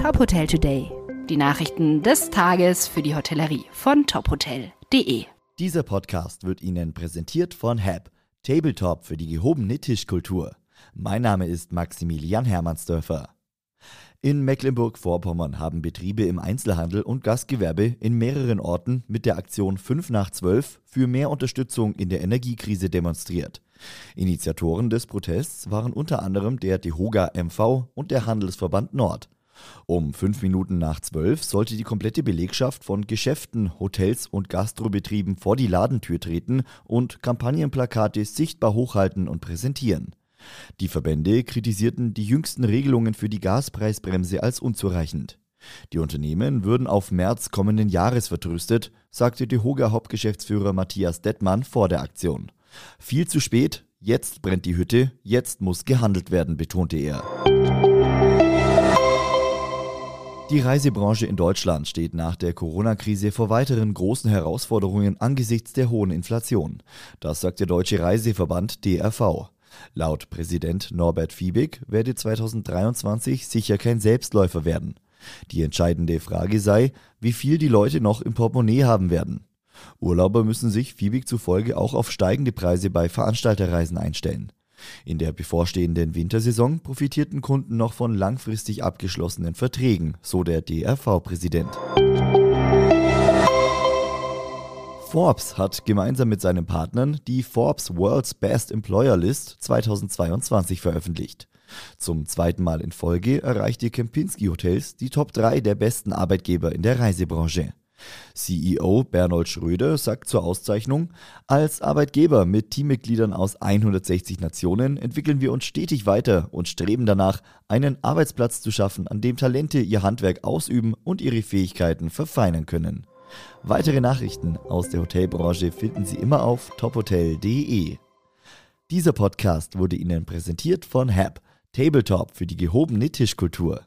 Top Hotel Today. Die Nachrichten des Tages für die Hotellerie von tophotel.de. Dieser Podcast wird Ihnen präsentiert von HAB, Tabletop für die gehobene Tischkultur. Mein Name ist Maximilian Hermannsdörfer. In Mecklenburg-Vorpommern haben Betriebe im Einzelhandel und Gastgewerbe in mehreren Orten mit der Aktion 5 nach 12 für mehr Unterstützung in der Energiekrise demonstriert. Initiatoren des Protests waren unter anderem der DEHOGA MV und der Handelsverband Nord. Um fünf Minuten nach zwölf sollte die komplette Belegschaft von Geschäften, Hotels und Gastrobetrieben vor die Ladentür treten und Kampagnenplakate sichtbar hochhalten und präsentieren. Die Verbände kritisierten die jüngsten Regelungen für die Gaspreisbremse als unzureichend. Die Unternehmen würden auf März kommenden Jahres vertröstet, sagte die Hoga Hauptgeschäftsführer Matthias Dettmann vor der Aktion. Viel zu spät, jetzt brennt die Hütte, jetzt muss gehandelt werden, betonte er. Die Reisebranche in Deutschland steht nach der Corona-Krise vor weiteren großen Herausforderungen angesichts der hohen Inflation. Das sagt der Deutsche Reiseverband DRV. Laut Präsident Norbert Fiebig werde 2023 sicher kein Selbstläufer werden. Die entscheidende Frage sei, wie viel die Leute noch im Portemonnaie haben werden. Urlauber müssen sich Fiebig zufolge auch auf steigende Preise bei Veranstalterreisen einstellen. In der bevorstehenden Wintersaison profitierten Kunden noch von langfristig abgeschlossenen Verträgen, so der DRV-Präsident. Forbes hat gemeinsam mit seinen Partnern die Forbes World's Best Employer List 2022 veröffentlicht. Zum zweiten Mal in Folge erreichte Kempinski Hotels die Top 3 der besten Arbeitgeber in der Reisebranche. CEO Bernold Schröder sagt zur Auszeichnung, als Arbeitgeber mit Teammitgliedern aus 160 Nationen entwickeln wir uns stetig weiter und streben danach, einen Arbeitsplatz zu schaffen, an dem Talente ihr Handwerk ausüben und ihre Fähigkeiten verfeinern können. Weitere Nachrichten aus der Hotelbranche finden Sie immer auf tophotel.de. Dieser Podcast wurde Ihnen präsentiert von HAB, Tabletop für die gehobene Tischkultur.